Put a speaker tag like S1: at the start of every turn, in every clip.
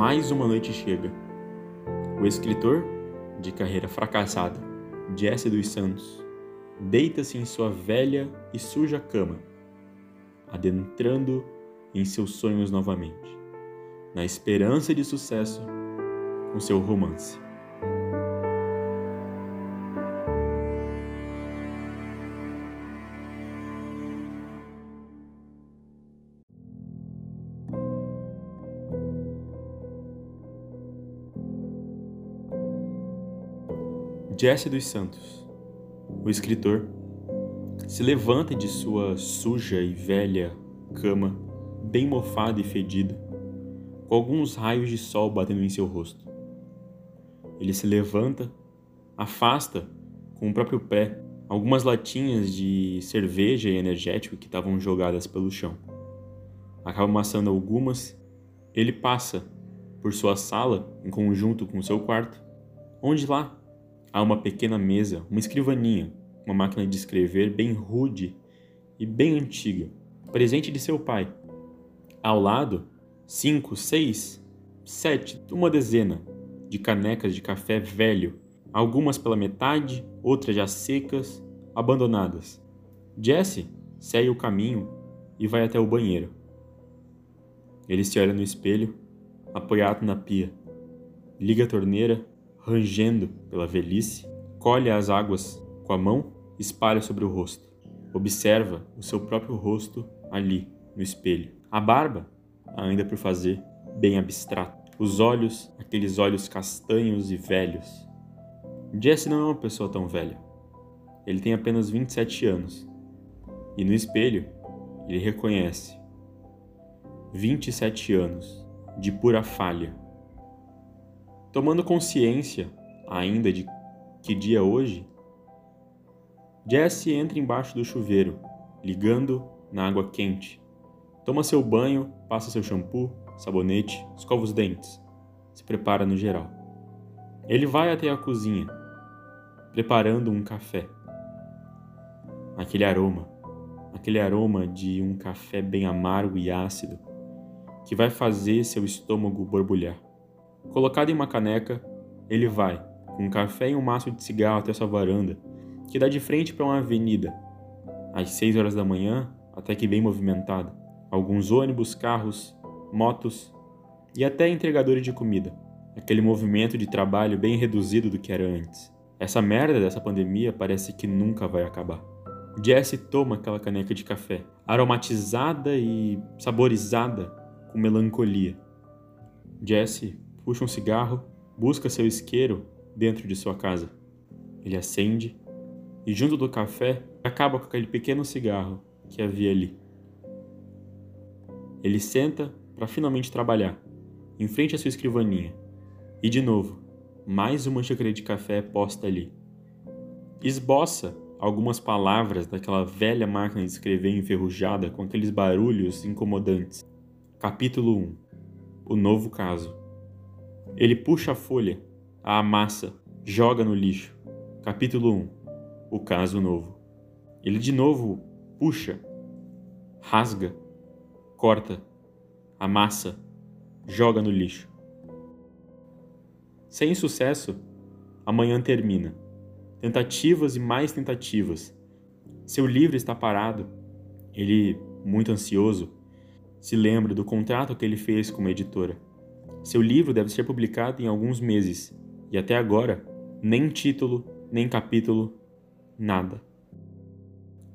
S1: mais uma noite chega. O escritor, de carreira fracassada, Jesse dos Santos, deita-se em sua velha e suja cama, adentrando em seus sonhos novamente, na esperança de sucesso com seu romance. Jesse dos Santos, o escritor, se levanta de sua suja e velha cama, bem mofada e fedida, com alguns raios de sol batendo em seu rosto. Ele se levanta, afasta com o próprio pé algumas latinhas de cerveja e energético que estavam jogadas pelo chão. Acaba amassando algumas. Ele passa por sua sala em conjunto com seu quarto, onde lá Há uma pequena mesa, uma escrivaninha, uma máquina de escrever bem rude e bem antiga, presente de seu pai. Ao lado, cinco, seis, sete, uma dezena de canecas de café velho, algumas pela metade, outras já secas, abandonadas. Jesse segue o caminho e vai até o banheiro. Ele se olha no espelho, apoiado na pia. Liga a torneira rangendo pela velhice, colhe as águas com a mão, espalha sobre o rosto. Observa o seu próprio rosto ali, no espelho. A barba, ainda por fazer, bem abstrata. Os olhos, aqueles olhos castanhos e velhos. Jesse não é uma pessoa tão velha. Ele tem apenas 27 anos. E no espelho, ele reconhece 27 anos de pura falha Tomando consciência ainda de que dia é hoje, Jesse entra embaixo do chuveiro, ligando na água quente. Toma seu banho, passa seu shampoo, sabonete, escova os dentes, se prepara no geral. Ele vai até a cozinha, preparando um café. Aquele aroma, aquele aroma de um café bem amargo e ácido, que vai fazer seu estômago borbulhar. Colocado em uma caneca, ele vai, com um café e um maço de cigarro até sua varanda, que dá de frente para uma avenida. Às seis horas da manhã, até que bem movimentada. Alguns ônibus, carros, motos e até entregadores de comida. Aquele movimento de trabalho bem reduzido do que era antes. Essa merda dessa pandemia parece que nunca vai acabar. Jesse toma aquela caneca de café, aromatizada e saborizada com melancolia. Jesse puxa um cigarro, busca seu isqueiro dentro de sua casa. Ele acende e, junto do café, acaba com aquele pequeno cigarro que havia ali. Ele senta para finalmente trabalhar, em frente à sua escrivaninha. E de novo, mais uma xícara de café posta ali. Esboça algumas palavras daquela velha máquina de escrever enferrujada com aqueles barulhos incomodantes. Capítulo 1 O novo caso. Ele puxa a folha, a amassa, joga no lixo. Capítulo 1 O caso novo. Ele de novo puxa, rasga, corta, amassa, joga no lixo. Sem sucesso, amanhã termina. Tentativas e mais tentativas. Seu livro está parado. Ele, muito ansioso, se lembra do contrato que ele fez com uma editora. Seu livro deve ser publicado em alguns meses, e até agora, nem título, nem capítulo, nada.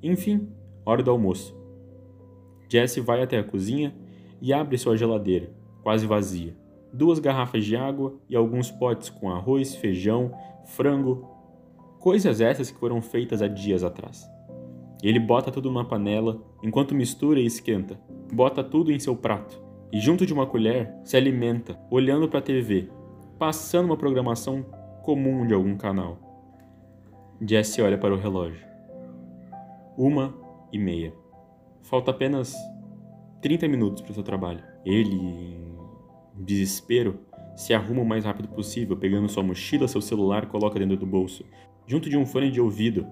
S1: Enfim, hora do almoço. Jesse vai até a cozinha e abre sua geladeira, quase vazia. Duas garrafas de água e alguns potes com arroz, feijão, frango, coisas essas que foram feitas há dias atrás. Ele bota tudo numa panela enquanto mistura e esquenta. Bota tudo em seu prato e, junto de uma colher, se alimenta, olhando para a TV, passando uma programação comum de algum canal. Jesse olha para o relógio. Uma e meia. Falta apenas 30 minutos para o seu trabalho. Ele, em desespero, se arruma o mais rápido possível, pegando sua mochila, seu celular coloca dentro do bolso, junto de um fone de ouvido.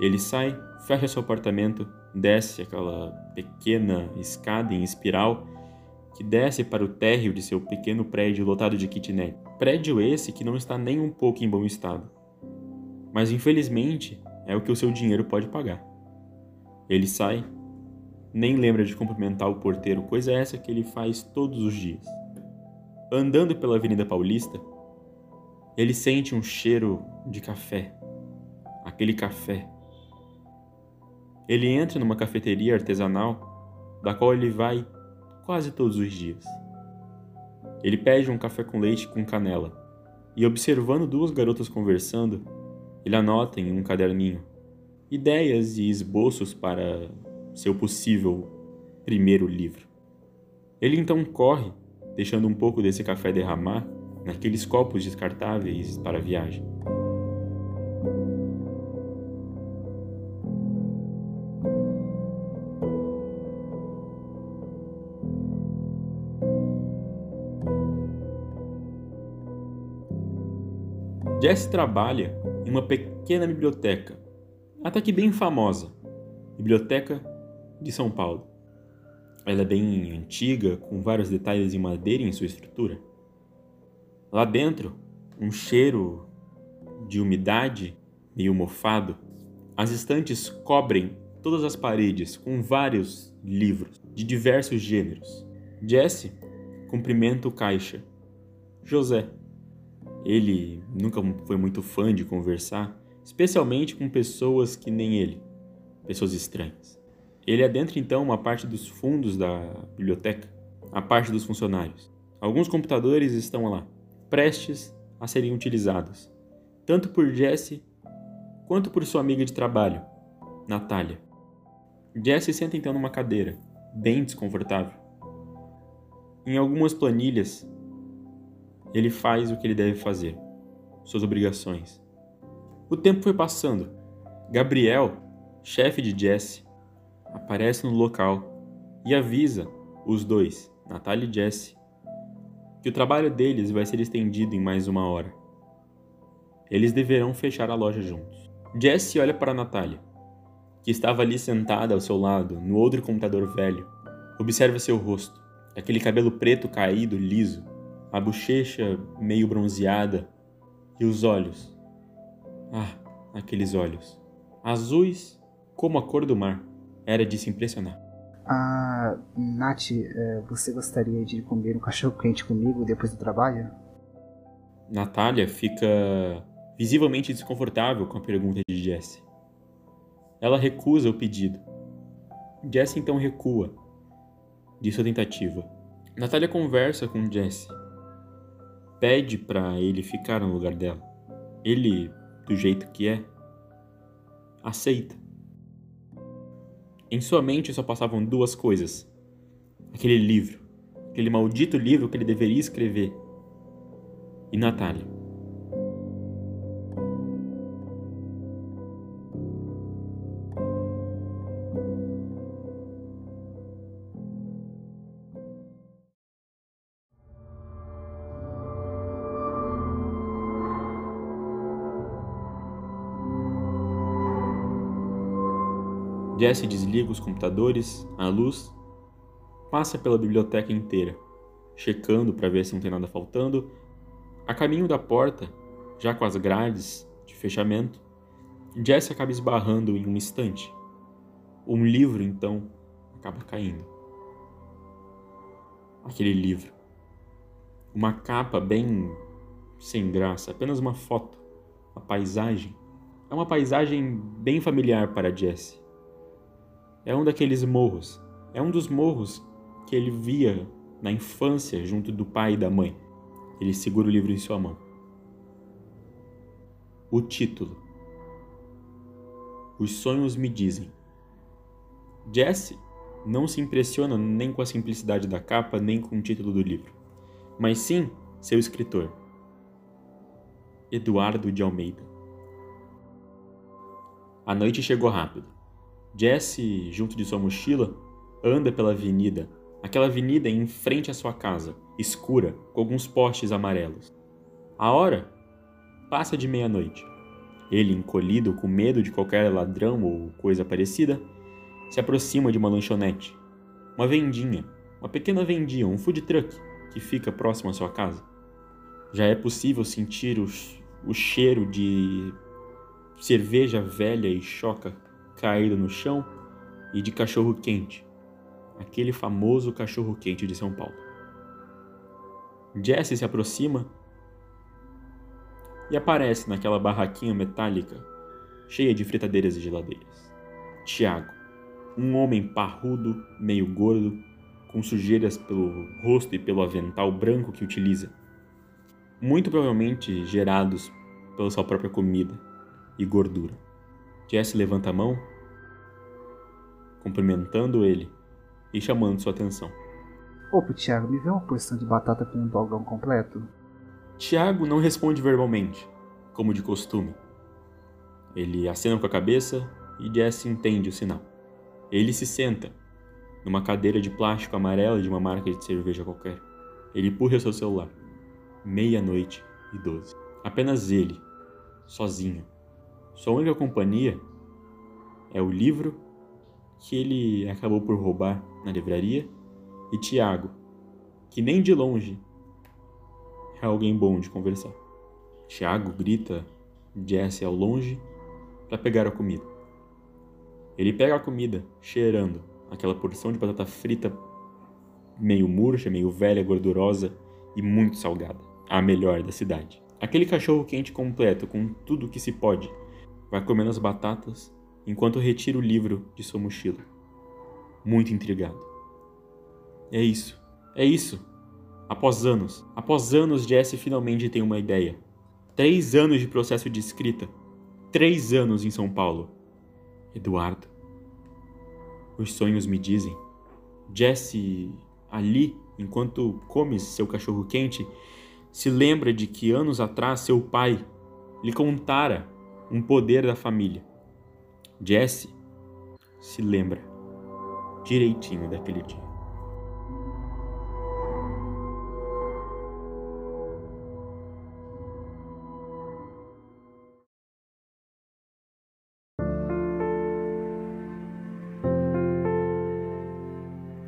S1: Ele sai, fecha seu apartamento, desce aquela pequena escada em espiral que desce para o térreo de seu pequeno prédio lotado de kitnet. Prédio esse que não está nem um pouco em bom estado. Mas infelizmente é o que o seu dinheiro pode pagar. Ele sai, nem lembra de cumprimentar o porteiro, coisa essa que ele faz todos os dias. Andando pela Avenida Paulista, ele sente um cheiro de café. Aquele café. Ele entra numa cafeteria artesanal, da qual ele vai quase todos os dias. Ele pede um café com leite com canela e, observando duas garotas conversando, ele anota em um caderninho ideias e esboços para seu possível primeiro livro. Ele então corre, deixando um pouco desse café derramar naqueles copos descartáveis para a viagem. Jesse trabalha em uma pequena biblioteca, até que bem famosa, Biblioteca de São Paulo. Ela é bem antiga, com vários detalhes em madeira em sua estrutura. Lá dentro, um cheiro de umidade meio mofado. As estantes cobrem todas as paredes com vários livros de diversos gêneros. Jesse cumprimenta o caixa. José, ele nunca foi muito fã de conversar, especialmente com pessoas que nem ele, pessoas estranhas. Ele adentra então uma parte dos fundos da biblioteca, a parte dos funcionários. Alguns computadores estão lá, prestes a serem utilizados, tanto por Jesse quanto por sua amiga de trabalho, Natália. Jesse senta então numa cadeira, bem desconfortável. Em algumas planilhas, ele faz o que ele deve fazer, suas obrigações. O tempo foi passando. Gabriel, chefe de Jesse, aparece no local e avisa os dois, Natália e Jesse, que o trabalho deles vai ser estendido em mais uma hora. Eles deverão fechar a loja juntos. Jesse olha para Natália, que estava ali sentada ao seu lado, no outro computador velho. Observa seu rosto, aquele cabelo preto caído, liso, a bochecha meio bronzeada e os olhos. Ah, aqueles olhos. Azuis como a cor do mar. Era de se impressionar.
S2: Ah, Nath, é, você gostaria de comer um cachorro quente comigo depois do trabalho?
S1: Natália fica visivelmente desconfortável com a pergunta de Jesse. Ela recusa o pedido. Jesse então recua de sua tentativa. Natália conversa com Jesse pede para ele ficar no lugar dela. Ele, do jeito que é, aceita. Em sua mente só passavam duas coisas: aquele livro, aquele maldito livro que ele deveria escrever, e Natália. Jesse desliga os computadores, a luz, passa pela biblioteca inteira, checando para ver se não tem nada faltando. A caminho da porta, já com as grades de fechamento, Jesse acaba esbarrando em um estante. Um livro, então, acaba caindo. Aquele livro. Uma capa bem sem graça, apenas uma foto, uma paisagem. É uma paisagem bem familiar para Jesse é um daqueles morros. É um dos morros que ele via na infância junto do pai e da mãe. Ele segura o livro em sua mão. O título. Os sonhos me dizem. Jesse não se impressiona nem com a simplicidade da capa, nem com o título do livro, mas sim seu escritor, Eduardo de Almeida. A noite chegou rápido. Jesse, junto de sua mochila, anda pela avenida, aquela avenida em frente à sua casa, escura, com alguns postes amarelos. A hora passa de meia-noite. Ele, encolhido, com medo de qualquer ladrão ou coisa parecida, se aproxima de uma lanchonete, uma vendinha, uma pequena vendia, um food truck que fica próximo à sua casa. Já é possível sentir o, o cheiro de cerveja velha e choca caído no chão e de cachorro quente, aquele famoso cachorro quente de São Paulo. Jesse se aproxima e aparece naquela barraquinha metálica cheia de fritadeiras e geladeiras. Tiago, um homem parrudo, meio gordo, com sujeiras pelo rosto e pelo avental branco que utiliza, muito provavelmente gerados pela sua própria comida e gordura. Jesse levanta a mão, cumprimentando ele e chamando sua atenção.
S2: Opa, Thiago, me vê uma porção de batata com um dogão completo?
S1: Tiago não responde verbalmente, como de costume. Ele acena com a cabeça e Jesse entende o sinal. Ele se senta numa cadeira de plástico amarela de uma marca de cerveja qualquer. Ele empurra seu celular. Meia-noite e doze. Apenas ele, sozinho. Sua única companhia é o livro que ele acabou por roubar na livraria e Tiago, que nem de longe é alguém bom de conversar. Tiago grita Jesse ao longe para pegar a comida. Ele pega a comida, cheirando aquela porção de batata frita meio murcha, meio velha, gordurosa e muito salgada, a melhor da cidade. Aquele cachorro quente completo com tudo que se pode vai comendo as batatas enquanto retira o livro de sua mochila. Muito intrigado. É isso, é isso. Após anos, após anos, Jesse finalmente tem uma ideia. Três anos de processo de escrita. Três anos em São Paulo. Eduardo. Os sonhos me dizem. Jesse, ali, enquanto come seu cachorro quente, se lembra de que anos atrás seu pai lhe contara um poder da família. Jesse se lembra direitinho daquele dia.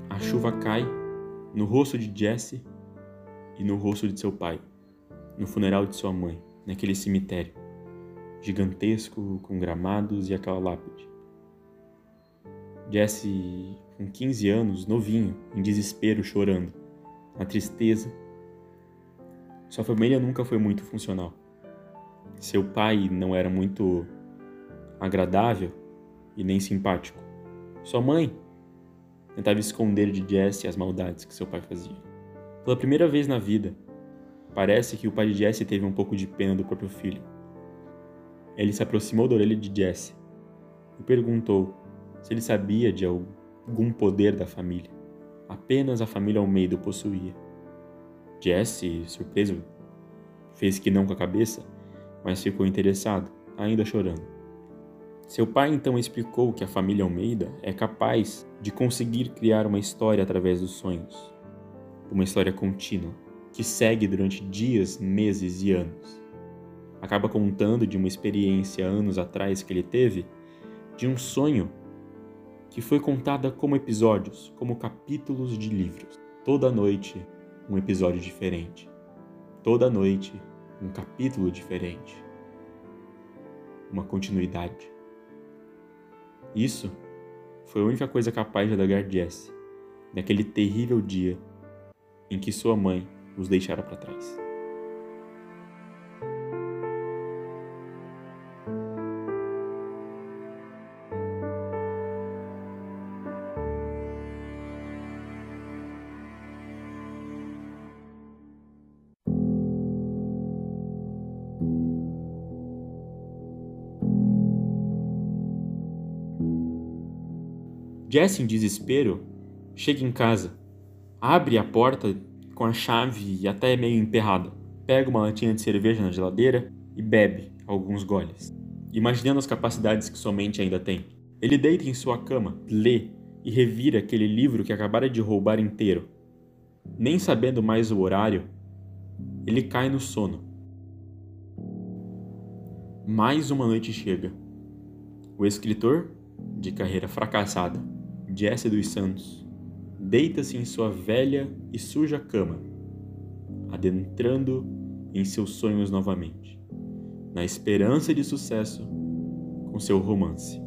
S1: A chuva cai no rosto de Jesse e no rosto de seu pai, no funeral de sua mãe, naquele cemitério gigantesco com gramados e aquela lápide. Jesse, com 15 anos, novinho, em desespero, chorando, na tristeza. Sua família nunca foi muito funcional. Seu pai não era muito agradável e nem simpático. Sua mãe tentava esconder de Jesse as maldades que seu pai fazia. Pela primeira vez na vida, parece que o pai de Jesse teve um pouco de pena do próprio filho. Ele se aproximou da orelha de Jesse e perguntou se ele sabia de algum poder da família. Apenas a família Almeida o possuía. Jesse, surpreso, fez que não com a cabeça, mas ficou interessado, ainda chorando. Seu pai então explicou que a família Almeida é capaz de conseguir criar uma história através dos sonhos. Uma história contínua, que segue durante dias, meses e anos acaba contando de uma experiência anos atrás que ele teve, de um sonho que foi contada como episódios, como capítulos de livros. Toda noite, um episódio diferente. Toda noite, um capítulo diferente. Uma continuidade. Isso foi a única coisa capaz de alegar Jesse naquele terrível dia em que sua mãe os deixara para trás. Jesse, em desespero, chega em casa, abre a porta com a chave até meio emperrada, pega uma latinha de cerveja na geladeira e bebe alguns goles, imaginando as capacidades que sua mente ainda tem. Ele deita em sua cama, lê e revira aquele livro que acabara de roubar inteiro. Nem sabendo mais o horário, ele cai no sono. Mais uma noite chega. O escritor, de carreira fracassada, Jesse dos Santos deita-se em sua velha e suja cama, adentrando em seus sonhos novamente, na esperança de sucesso com seu romance.